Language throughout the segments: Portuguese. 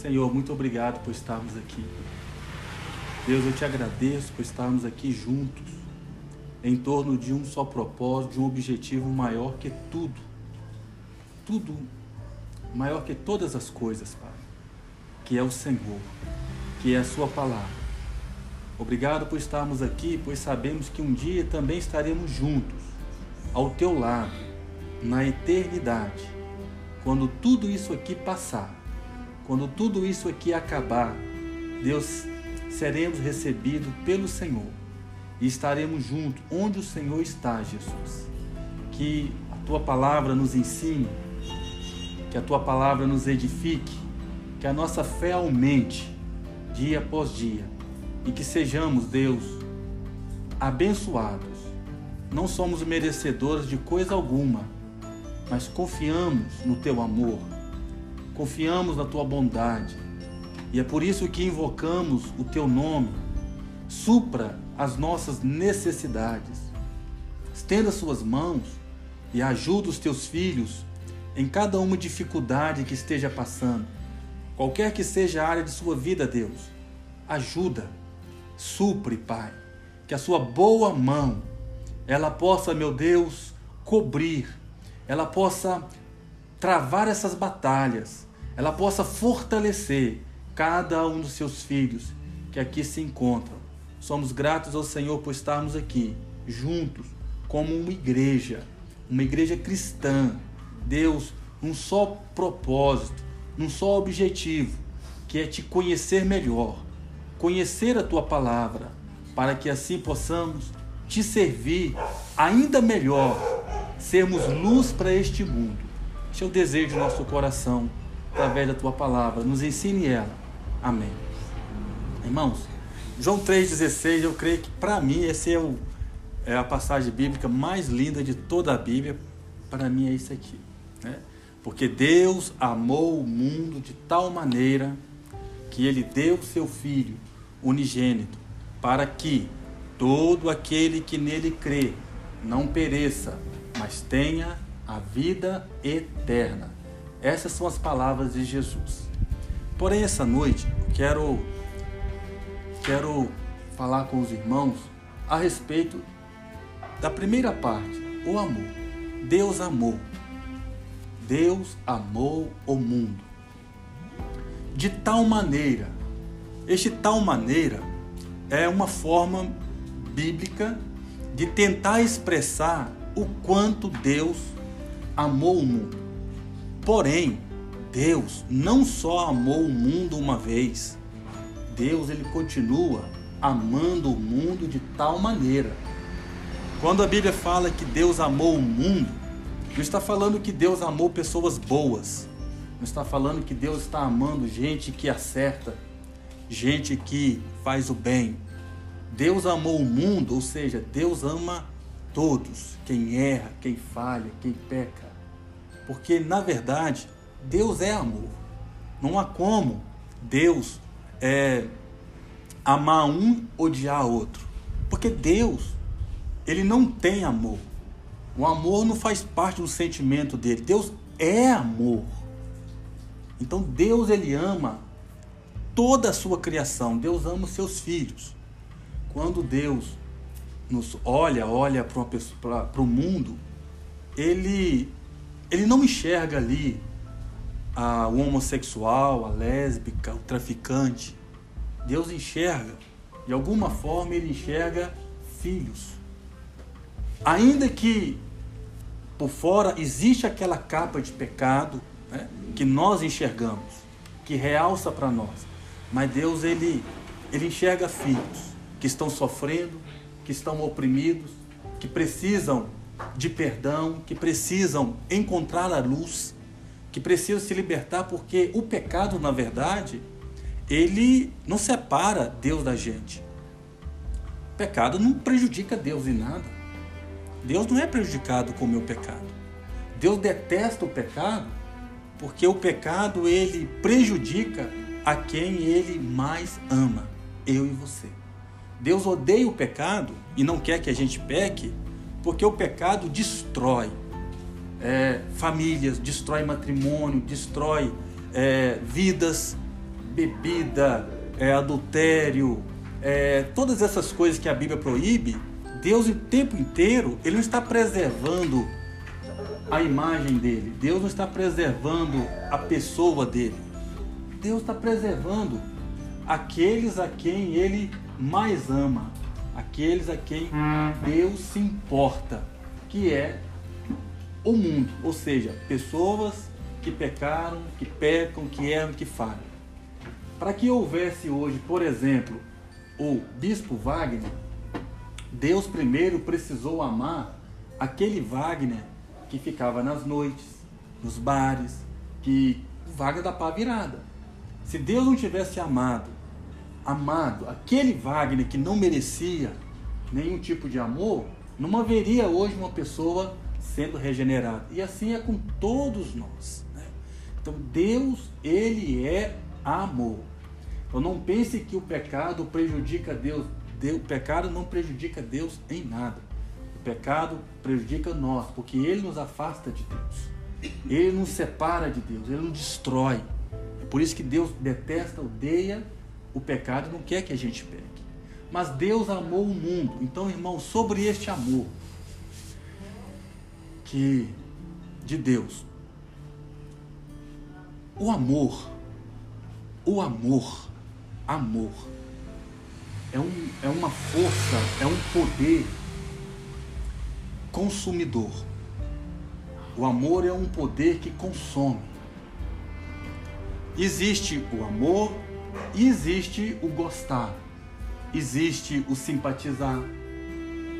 Senhor, muito obrigado por estarmos aqui. Deus, eu te agradeço por estarmos aqui juntos, em torno de um só propósito, de um objetivo maior que tudo. Tudo maior que todas as coisas, Pai, que é o Senhor, que é a Sua palavra. Obrigado por estarmos aqui, pois sabemos que um dia também estaremos juntos, ao teu lado, na eternidade, quando tudo isso aqui passar, quando tudo isso aqui acabar, Deus, seremos recebidos pelo Senhor e estaremos juntos onde o Senhor está, Jesus. Que a tua palavra nos ensine, que a tua palavra nos edifique, que a nossa fé aumente dia após dia e que sejamos, Deus, abençoados. Não somos merecedores de coisa alguma, mas confiamos no teu amor, confiamos na tua bondade. E é por isso que invocamos o teu nome. Supra as nossas necessidades. Estenda suas mãos e ajuda os teus filhos em cada uma dificuldade que esteja passando. Qualquer que seja a área de sua vida, Deus, ajuda supre, Pai, que a sua boa mão ela possa, meu Deus, cobrir, ela possa travar essas batalhas, ela possa fortalecer cada um dos seus filhos que aqui se encontram. Somos gratos ao Senhor por estarmos aqui juntos como uma igreja, uma igreja cristã. Deus, um só propósito, um só objetivo, que é te conhecer melhor conhecer a tua palavra, para que assim possamos te servir ainda melhor, sermos luz para este mundo. Este é o desejo do nosso coração, através da tua palavra. Nos ensine ela. Amém. Irmãos, João 3,16, eu creio que para mim essa é, o, é a passagem bíblica mais linda de toda a Bíblia. Para mim é isso aqui. Né? Porque Deus amou o mundo de tal maneira que ele deu seu Filho unigênito, para que todo aquele que nele crê não pereça, mas tenha a vida eterna. Essas são as palavras de Jesus. Porém, essa noite quero quero falar com os irmãos a respeito da primeira parte, o amor. Deus amou. Deus amou o mundo de tal maneira este tal maneira é uma forma bíblica de tentar expressar o quanto Deus amou o mundo. Porém, Deus não só amou o mundo uma vez, Deus ele continua amando o mundo de tal maneira. Quando a Bíblia fala que Deus amou o mundo, não está falando que Deus amou pessoas boas, não está falando que Deus está amando gente que acerta, gente que faz o bem. Deus amou o mundo, ou seja, Deus ama todos, quem erra, quem falha, quem peca. Porque na verdade, Deus é amor. Não há como Deus é, amar um, odiar outro. Porque Deus, ele não tem amor. O amor não faz parte do sentimento dele. Deus é amor. Então Deus ele ama toda a sua criação. Deus ama os seus filhos. Quando Deus nos olha, olha para o mundo, ele, ele não enxerga ali a, o homossexual, a lésbica, o traficante. Deus enxerga, de alguma forma, ele enxerga filhos. Ainda que por fora existe aquela capa de pecado né, que nós enxergamos, que realça para nós. Mas Deus, ele, ele enxerga filhos que estão sofrendo, que estão oprimidos, que precisam de perdão, que precisam encontrar a luz, que precisam se libertar, porque o pecado, na verdade, ele não separa Deus da gente. O pecado não prejudica Deus em nada. Deus não é prejudicado com o meu pecado. Deus detesta o pecado porque o pecado ele prejudica a quem ele mais ama, eu e você. Deus odeia o pecado e não quer que a gente peque, porque o pecado destrói é, famílias, destrói matrimônio, destrói é, vidas. bebida, é, adultério, é, todas essas coisas que a Bíblia proíbe, Deus o tempo inteiro, Ele não está preservando a imagem dele, Deus não está preservando a pessoa dele, Deus está preservando aqueles a quem Ele mais ama, aqueles a quem Deus se importa, que é o mundo, ou seja, pessoas que pecaram, que pecam, que erram, que falham. Para que houvesse hoje, por exemplo, o bispo Wagner, Deus primeiro precisou amar aquele Wagner que ficava nas noites, nos bares, que o Wagner da pá virada. Se Deus não tivesse amado, amado aquele Wagner que não merecia nenhum tipo de amor, não haveria hoje uma pessoa sendo regenerada. E assim é com todos nós. Né? Então Deus, ele é amor. Então não pense que o pecado prejudica Deus. O pecado não prejudica Deus em nada. O pecado prejudica nós, porque ele nos afasta de Deus. Ele nos separa de Deus, ele nos destrói. É por isso que Deus detesta, odeia o pecado não quer que a gente peque. Mas Deus amou o mundo. Então, irmão, sobre este amor que de Deus, o amor, o amor amor. É, um, é uma força, é um poder consumidor. O amor é um poder que consome. Existe o amor e existe o gostar. Existe o simpatizar,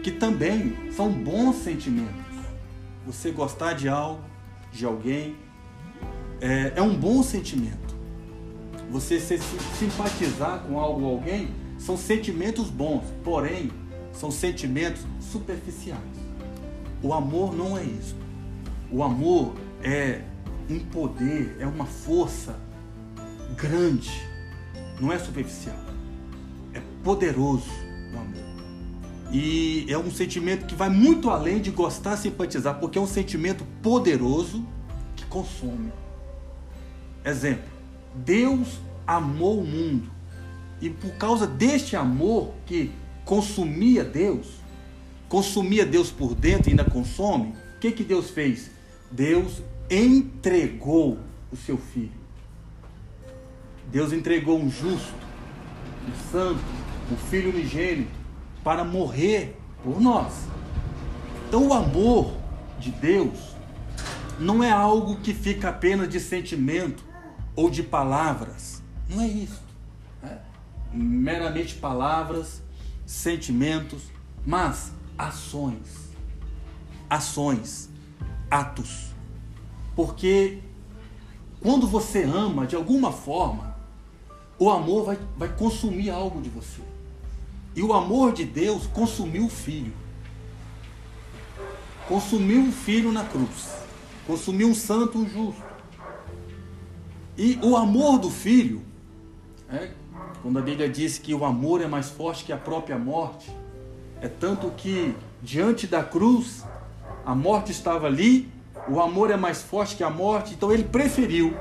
que também são bons sentimentos. Você gostar de algo, de alguém, é, é um bom sentimento você se simpatizar com algo ou alguém, são sentimentos bons, porém, são sentimentos superficiais. O amor não é isso. O amor é um poder, é uma força grande, não é superficial. É poderoso o amor. E é um sentimento que vai muito além de gostar, simpatizar, porque é um sentimento poderoso que consome. Exemplo Deus amou o mundo. E por causa deste amor que consumia Deus, consumia Deus por dentro e ainda consome, o que, que Deus fez? Deus entregou o seu filho. Deus entregou um justo, um santo, um filho unigênito para morrer por nós. Então o amor de Deus não é algo que fica apenas de sentimento, ou de palavras. Não é isso. É meramente palavras, sentimentos, mas ações. Ações, atos. Porque quando você ama de alguma forma, o amor vai, vai consumir algo de você. E o amor de Deus consumiu o filho. Consumiu o filho na cruz. Consumiu um santo, um justo. E o amor do filho, é, quando a Bíblia diz que o amor é mais forte que a própria morte, é tanto que diante da cruz, a morte estava ali, o amor é mais forte que a morte, então ele preferiu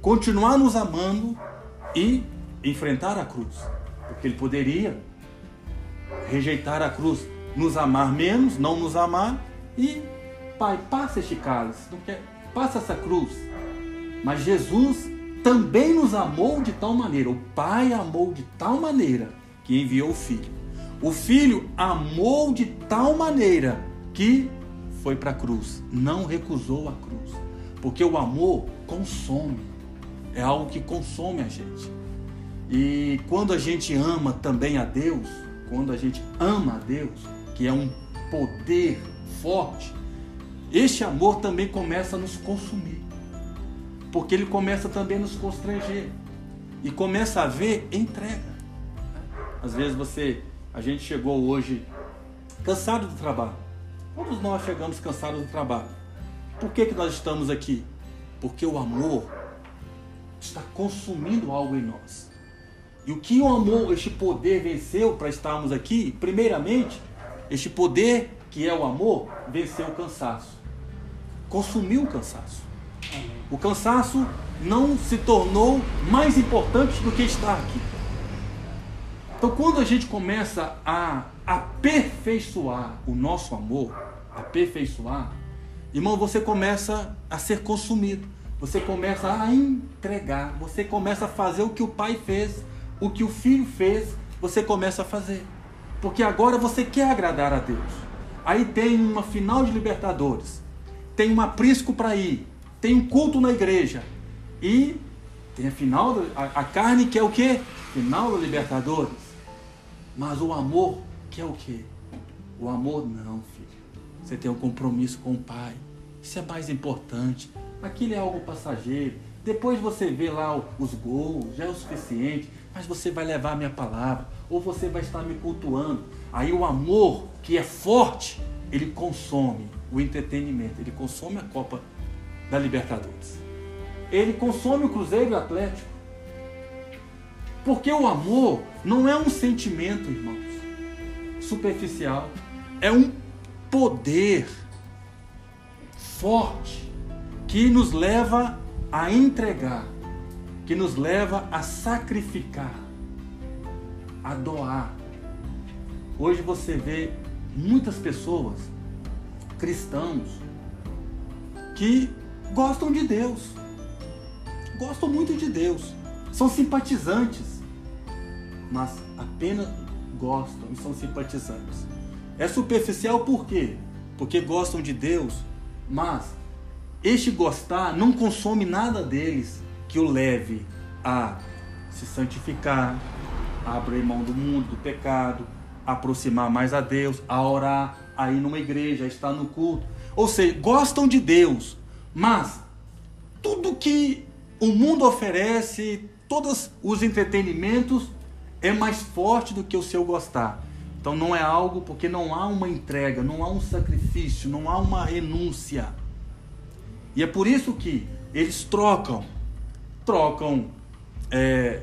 continuar nos amando e enfrentar a cruz, porque ele poderia rejeitar a cruz, nos amar menos, não nos amar e, pai, passa este cálice, não quer, passa essa cruz, mas Jesus também nos amou de tal maneira, o Pai amou de tal maneira que enviou o Filho. O Filho amou de tal maneira que foi para a cruz, não recusou a cruz, porque o amor consome, é algo que consome a gente. E quando a gente ama também a Deus, quando a gente ama a Deus, que é um poder forte, este amor também começa a nos consumir porque ele começa também a nos constranger e começa a ver entrega. Às vezes você, a gente chegou hoje cansado do trabalho. Todos nós chegamos cansados do trabalho. Por que, que nós estamos aqui? Porque o amor está consumindo algo em nós. E o que o amor, este poder venceu para estarmos aqui? Primeiramente, este poder que é o amor venceu o cansaço. Consumiu o cansaço. O cansaço não se tornou mais importante do que estar aqui. Então, quando a gente começa a aperfeiçoar o nosso amor, aperfeiçoar, irmão, você começa a ser consumido, você começa a entregar, você começa a fazer o que o pai fez, o que o filho fez, você começa a fazer. Porque agora você quer agradar a Deus. Aí tem uma final de Libertadores, tem um aprisco para ir, tem um culto na igreja e tem a final, a, a carne que é o que? Final da Libertadores. Mas o amor, que é o que? O amor, não, filho. Você tem um compromisso com o Pai. Isso é mais importante. Aquilo é algo passageiro. Depois você vê lá os gols, já é o suficiente. Mas você vai levar a minha palavra. Ou você vai estar me cultuando. Aí o amor, que é forte, ele consome o entretenimento. Ele consome a Copa da Libertadores. Ele consome o Cruzeiro e o Atlético. Porque o amor não é um sentimento, irmãos, superficial. É um poder forte que nos leva a entregar, que nos leva a sacrificar, a doar. Hoje você vê muitas pessoas, cristãos, que gostam de Deus, gostam muito de Deus, são simpatizantes, mas apenas gostam e são simpatizantes. É superficial por quê? Porque gostam de Deus, mas este gostar não consome nada deles que o leve a se santificar, a abrir mão do mundo, do pecado, a aproximar mais a Deus, a orar, a ir numa igreja, a estar no culto. Ou seja, gostam de Deus, mas tudo que o mundo oferece, todos os entretenimentos, é mais forte do que o seu gostar. Então não é algo porque não há uma entrega, não há um sacrifício, não há uma renúncia. E é por isso que eles trocam, trocam é,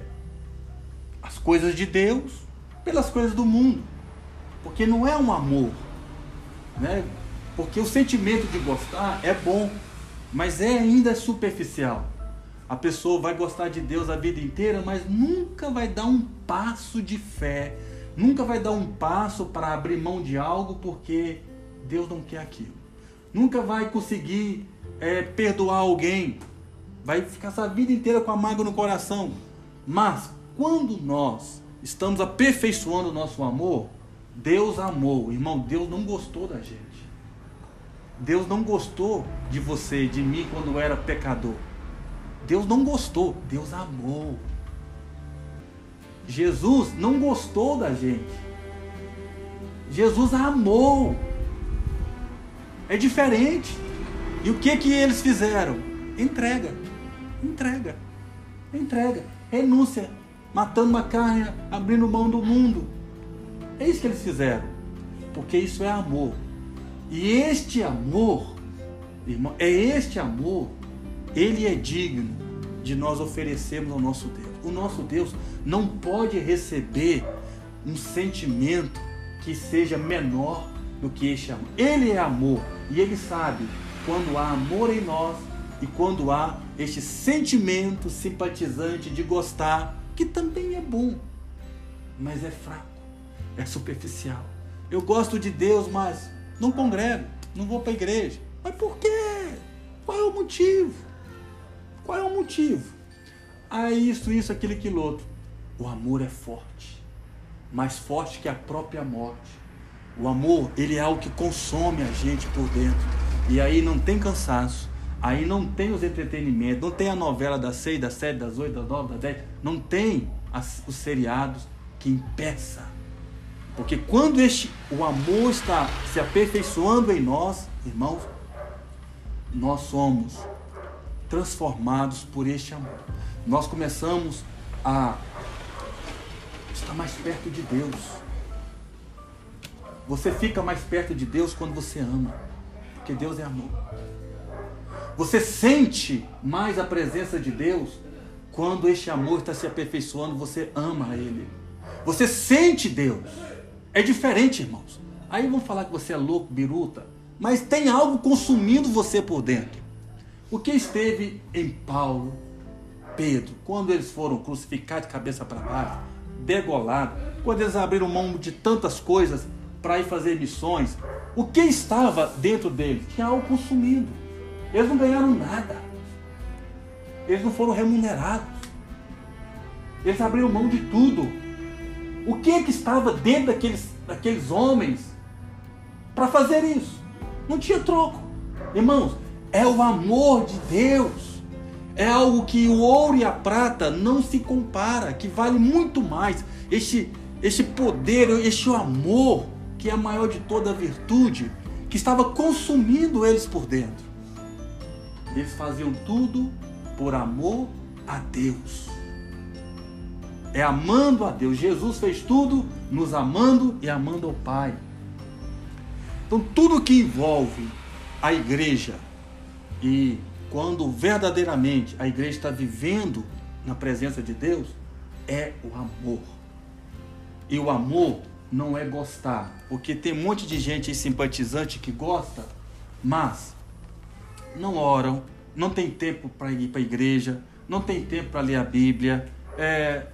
as coisas de Deus pelas coisas do mundo, porque não é um amor, né? Porque o sentimento de gostar é bom, mas é ainda superficial. A pessoa vai gostar de Deus a vida inteira, mas nunca vai dar um passo de fé, nunca vai dar um passo para abrir mão de algo porque Deus não quer aquilo. Nunca vai conseguir é, perdoar alguém, vai ficar essa vida inteira com a mágoa no coração. Mas quando nós estamos aperfeiçoando o nosso amor, Deus amou, irmão, Deus não gostou da gente. Deus não gostou de você, de mim quando eu era pecador. Deus não gostou, Deus amou. Jesus não gostou da gente. Jesus amou. É diferente. E o que que eles fizeram? Entrega. Entrega. Entrega. Renúncia. Matando uma carne, abrindo mão do mundo. É isso que eles fizeram. Porque isso é amor. E este amor, irmão, é este amor ele é digno de nós oferecermos ao nosso Deus. O nosso Deus não pode receber um sentimento que seja menor do que este amor. Ele é amor e ele sabe quando há amor em nós e quando há este sentimento simpatizante de gostar, que também é bom, mas é fraco, é superficial. Eu gosto de Deus, mas não congrego, não vou para a igreja. Mas por quê? Qual é o motivo? Qual é o motivo? Ah, isso, isso, aquilo, aquilo outro. O amor é forte, mais forte que a própria morte. O amor, ele é algo que consome a gente por dentro. E aí não tem cansaço, aí não tem os entretenimentos, não tem a novela das seis, das sete, das oito, das nove, das dez, não tem as, os seriados que impeça. Porque quando este, o amor está se aperfeiçoando em nós, irmãos, nós somos transformados por este amor. Nós começamos a estar mais perto de Deus. Você fica mais perto de Deus quando você ama, porque Deus é amor. Você sente mais a presença de Deus quando este amor está se aperfeiçoando, você ama Ele. Você sente Deus. É diferente, irmãos. Aí vão falar que você é louco, biruta, mas tem algo consumindo você por dentro. O que esteve em Paulo, Pedro, quando eles foram crucificados de cabeça para baixo, degolados, quando eles abriram mão de tantas coisas para ir fazer missões, o que estava dentro deles? Tinha algo consumindo. Eles não ganharam nada. Eles não foram remunerados. Eles abriram mão de tudo. O que é que estava dentro daqueles, daqueles homens para fazer isso? Não tinha troco. Irmãos, é o amor de Deus. É algo que o ouro e a prata não se compara, que vale muito mais. Este, este poder, este amor, que é a maior de toda a virtude, que estava consumindo eles por dentro. Eles faziam tudo por amor a Deus. É amando a Deus. Jesus fez tudo nos amando e amando ao Pai. Então, tudo que envolve a igreja e quando verdadeiramente a igreja está vivendo na presença de Deus, é o amor. E o amor não é gostar, porque tem um monte de gente simpatizante que gosta, mas não oram, não tem tempo para ir para a igreja, não tem tempo para ler a Bíblia, é,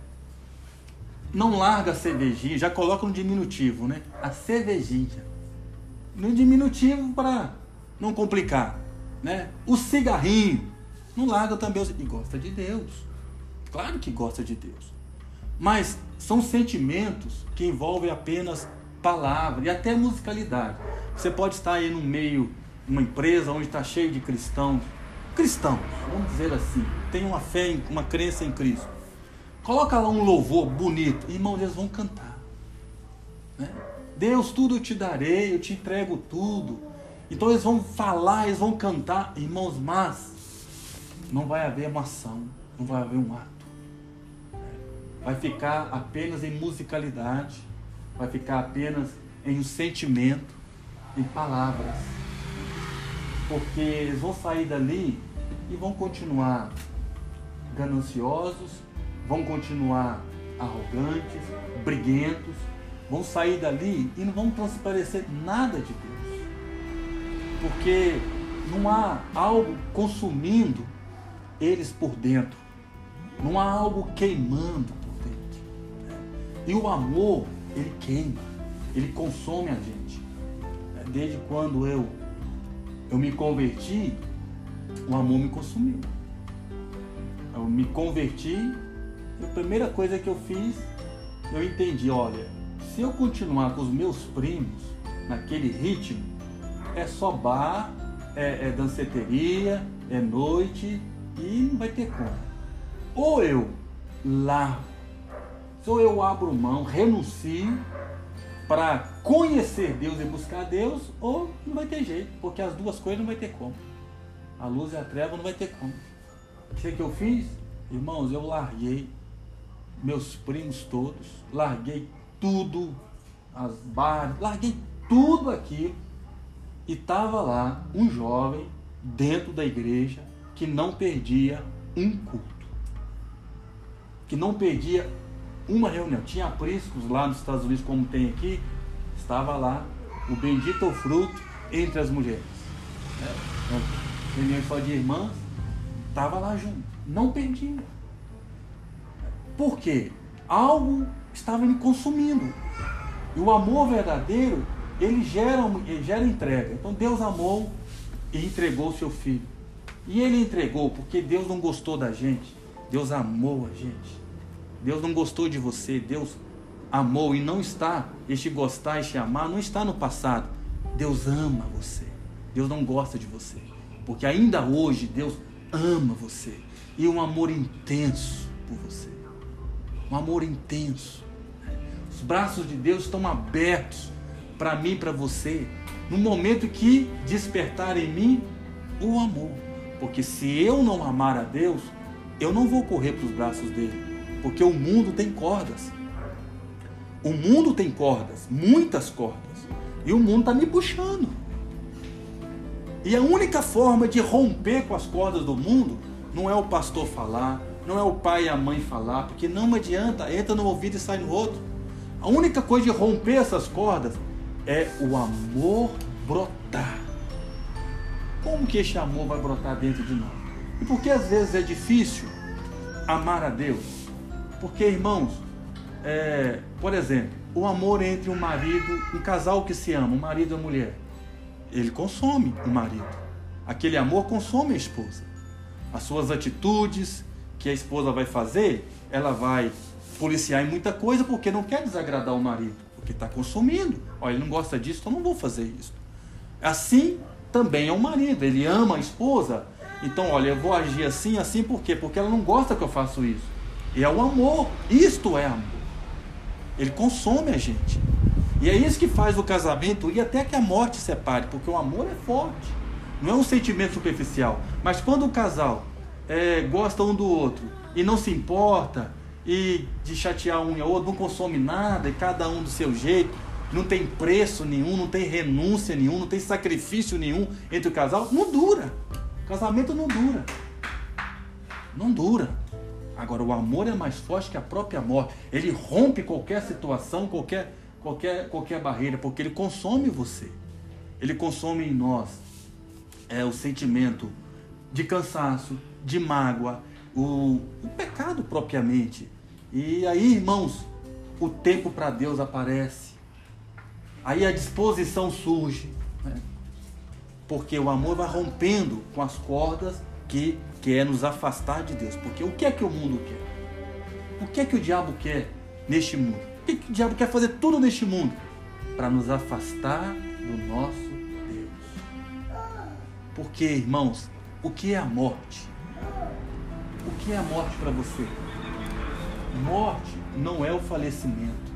não larga a cervejinha, já coloca no diminutivo, né? A cervejinha. No diminutivo para não complicar, né? O cigarrinho, não larga também e gosta de Deus. Claro que gosta de Deus. Mas são sentimentos que envolvem apenas palavra e até musicalidade. Você pode estar aí no meio, uma empresa onde está cheio de cristãos, cristãos, vamos dizer assim, tem uma fé, uma crença em Cristo. Coloca lá um louvor bonito, irmãos, eles vão cantar. Né? Deus, tudo eu te darei, eu te entrego tudo. Então eles vão falar, eles vão cantar, irmãos, mas não vai haver uma ação, não vai haver um ato vai ficar apenas em musicalidade, vai ficar apenas em um sentimento, em palavras. Porque eles vão sair dali e vão continuar gananciosos, vão continuar arrogantes, briguentos, vão sair dali e não vão transparecer nada de Deus. Porque não há algo consumindo eles por dentro, não há algo queimando e o amor, ele queima, ele consome a gente. Desde quando eu, eu me converti, o amor me consumiu. Eu me converti, a primeira coisa que eu fiz, eu entendi, olha, se eu continuar com os meus primos naquele ritmo, é só bar, é, é danceteria, é noite e não vai ter como. Ou eu largo ou eu abro mão, renuncio para conhecer Deus e buscar Deus, ou não vai ter jeito, porque as duas coisas não vai ter como. A luz e a treva não vai ter como. O que, que eu fiz? Irmãos, eu larguei meus primos todos, larguei tudo, as bares, larguei tudo aquilo. E estava lá um jovem dentro da igreja que não perdia um culto. Que não perdia uma reunião. Tinha apriscos lá nos Estados Unidos, como tem aqui, estava lá o bendito fruto entre as mulheres. É, reunião só de irmãs, estava lá junto. Não perdia. Por quê? Algo estava me consumindo. E o amor verdadeiro, ele gera, ele gera entrega. Então Deus amou e entregou o seu filho. E ele entregou porque Deus não gostou da gente. Deus amou a gente. Deus não gostou de você, Deus amou e não está, este gostar, este amar, não está no passado. Deus ama você. Deus não gosta de você. Porque ainda hoje Deus ama você. E um amor intenso por você. Um amor intenso. Os braços de Deus estão abertos para mim e para você. No momento que despertar em mim o amor. Porque se eu não amar a Deus, eu não vou correr para os braços dele. Porque o mundo tem cordas. O mundo tem cordas, muitas cordas. E o mundo está me puxando. E a única forma de romper com as cordas do mundo não é o pastor falar, não é o pai e a mãe falar, porque não adianta, entra no ouvido e sai no outro. A única coisa de romper essas cordas é o amor brotar. como que este amor vai brotar dentro de nós? E por que às vezes é difícil amar a Deus? Porque, irmãos, é, por exemplo, o amor entre um marido, um casal que se ama, um marido e uma mulher, ele consome o marido. Aquele amor consome a esposa. As suas atitudes que a esposa vai fazer, ela vai policiar em muita coisa porque não quer desagradar o marido, porque está consumindo. Olha, ele não gosta disso, então não vou fazer isso. Assim também é o marido, ele ama a esposa. Então, olha, eu vou agir assim, assim, por quê? Porque ela não gosta que eu faça isso. E é o amor, isto é amor. Ele consome a gente. E é isso que faz o casamento e até que a morte separe, porque o amor é forte. Não é um sentimento superficial. Mas quando o casal é, gosta um do outro e não se importa, e de chatear um e outro, não consome nada, e cada um do seu jeito, não tem preço nenhum, não tem renúncia nenhum, não tem sacrifício nenhum entre o casal, não dura. Casamento não dura. Não dura. Agora, o amor é mais forte que a própria morte. Ele rompe qualquer situação, qualquer, qualquer, qualquer barreira, porque ele consome você. Ele consome em nós é, o sentimento de cansaço, de mágoa, o, o pecado propriamente. E aí, irmãos, o tempo para Deus aparece. Aí a disposição surge. Né? Porque o amor vai rompendo com as cordas que quer nos afastar de Deus. Porque o que é que o mundo quer? O que é que o diabo quer neste mundo? O que, é que o diabo quer fazer tudo neste mundo? Para nos afastar do nosso Deus. Porque, irmãos, o que é a morte? O que é a morte para você? Morte não é o falecimento.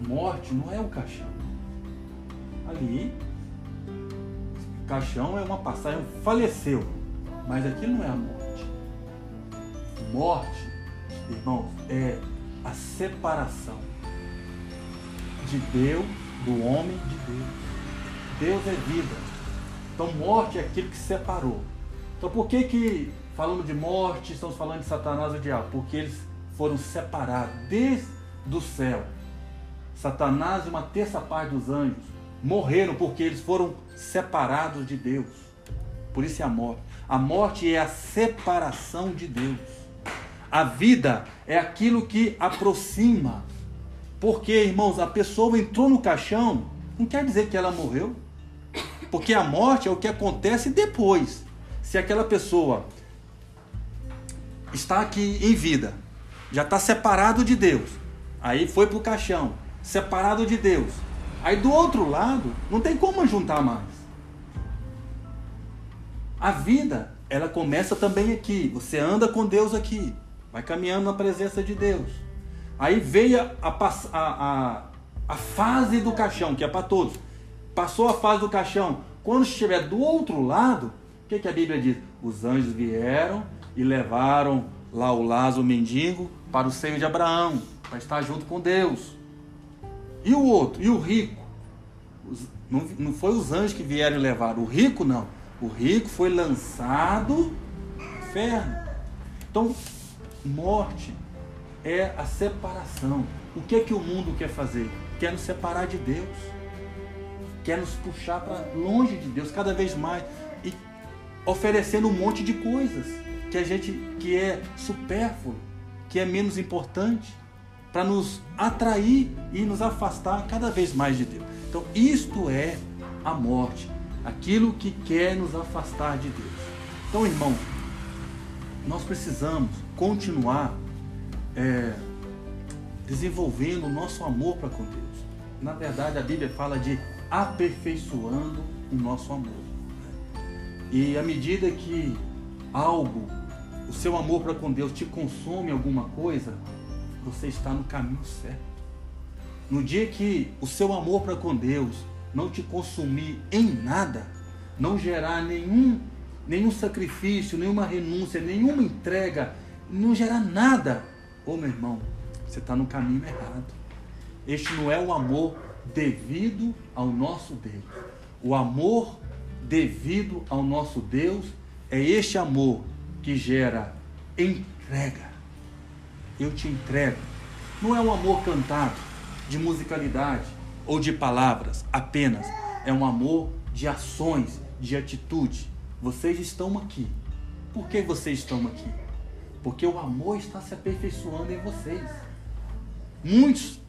Morte não é o caixão. Ali, caixão é uma passagem, faleceu. Mas aquilo não é a morte. Morte, irmãos, é a separação de Deus, do homem de Deus. Deus é vida. Então morte é aquilo que separou. Então por que que falando de morte, estamos falando de Satanás e o diabo, porque eles foram separados desde o céu. Satanás e uma terça parte dos anjos morreram porque eles foram separados de Deus. Por isso é a morte. A morte é a separação de Deus. A vida é aquilo que aproxima. Porque, irmãos, a pessoa entrou no caixão, não quer dizer que ela morreu. Porque a morte é o que acontece depois. Se aquela pessoa está aqui em vida, já está separado de Deus, aí foi para o caixão, separado de Deus. Aí do outro lado, não tem como juntar mais. A vida, ela começa também aqui. Você anda com Deus aqui, vai caminhando na presença de Deus. Aí veio a, a, a, a fase do caixão, que é para todos. Passou a fase do caixão. Quando estiver do outro lado, o que, que a Bíblia diz? Os anjos vieram e levaram lá o Lázaro, mendigo, para o seio de Abraão, para estar junto com Deus. E o outro? E o rico? Não, não foi os anjos que vieram levar, o rico não. O rico foi lançado no inferno. Então, morte é a separação. O que é que o mundo quer fazer? Quer nos separar de Deus. Quer nos puxar para longe de Deus cada vez mais e oferecendo um monte de coisas que a gente que é supérfluo, que é menos importante, para nos atrair e nos afastar cada vez mais de Deus. Então, isto é a morte, aquilo que quer nos afastar de Deus. Então, irmão, nós precisamos continuar é, desenvolvendo o nosso amor para com Deus. Na verdade, a Bíblia fala de aperfeiçoando o nosso amor. E à medida que algo o seu amor para com Deus te consome alguma coisa, você está no caminho certo. No dia que o seu amor para com Deus não te consumir em nada, não gerar nenhum, nenhum sacrifício, nenhuma renúncia, nenhuma entrega, não gerar nada, ô meu irmão, você está no caminho errado. Este não é o amor devido ao nosso Deus. O amor devido ao nosso Deus é este amor que gera entrega. Eu te entrego. Não é um amor cantado, de musicalidade ou de palavras apenas. É um amor de ações, de atitude. Vocês estão aqui. Por que vocês estão aqui? Porque o amor está se aperfeiçoando em vocês. Muitos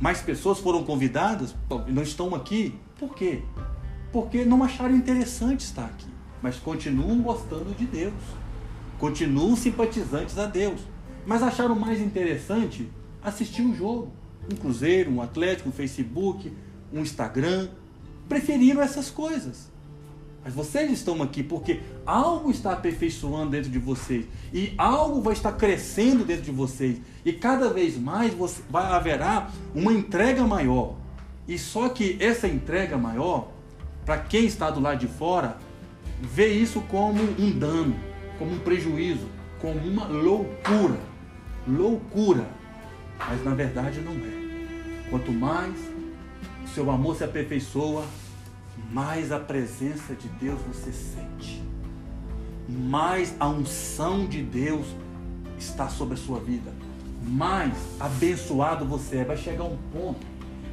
mais pessoas foram convidadas e não estão aqui. Por quê? Porque não acharam interessante estar aqui, mas continuam gostando de Deus. Continuam simpatizantes a Deus, mas acharam mais interessante assistir um jogo, um Cruzeiro, um Atlético, um Facebook, um Instagram. Preferiram essas coisas. Mas vocês estão aqui porque algo está aperfeiçoando dentro de vocês e algo vai estar crescendo dentro de vocês e cada vez mais você, vai haverá uma entrega maior. E só que essa entrega maior, para quem está do lado de fora, vê isso como um dano, como um prejuízo, como uma loucura. Loucura. Mas na verdade não é. Quanto mais o seu amor se aperfeiçoa, mais a presença de Deus você sente, mais a unção de Deus está sobre a sua vida, mais abençoado você é. Vai chegar um ponto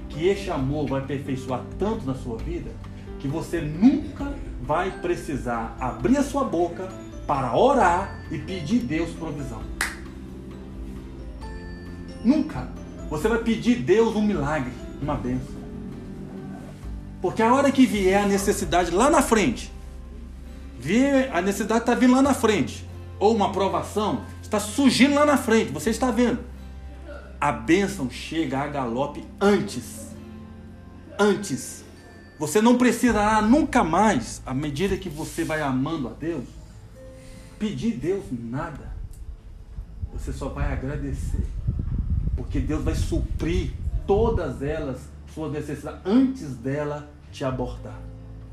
que este amor vai aperfeiçoar tanto na sua vida que você nunca vai precisar abrir a sua boca para orar e pedir Deus provisão. Nunca. Você vai pedir Deus um milagre, uma bênção. Porque a hora que vier a necessidade lá na frente, vier a necessidade está vindo lá na frente, ou uma aprovação, está surgindo lá na frente, você está vendo. A bênção chega a galope antes. Antes. Você não precisará nunca mais, à medida que você vai amando a Deus, pedir Deus nada. Você só vai agradecer. Porque Deus vai suprir todas elas sua necessidade antes dela te abordar,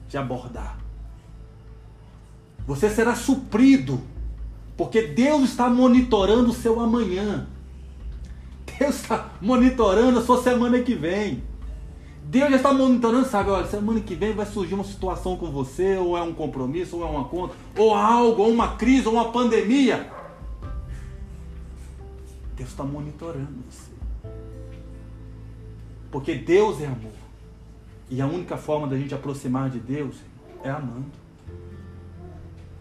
te abordar. Você será suprido, porque Deus está monitorando o seu amanhã. Deus está monitorando a sua semana que vem. Deus já está monitorando, sabe? Olha, semana que vem vai surgir uma situação com você, ou é um compromisso, ou é uma conta, ou algo, ou uma crise, ou uma pandemia. Deus está monitorando você. Porque Deus é amor. E a única forma da gente aproximar de Deus é amando.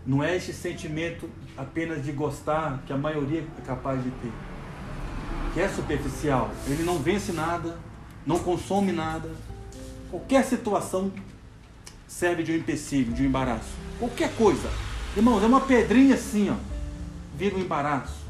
Não é esse sentimento apenas de gostar que a maioria é capaz de ter. Que é superficial. Ele não vence nada, não consome nada. Qualquer situação serve de um empecilho, de um embaraço. Qualquer coisa. Irmãos, é uma pedrinha assim, ó. Vira um embaraço.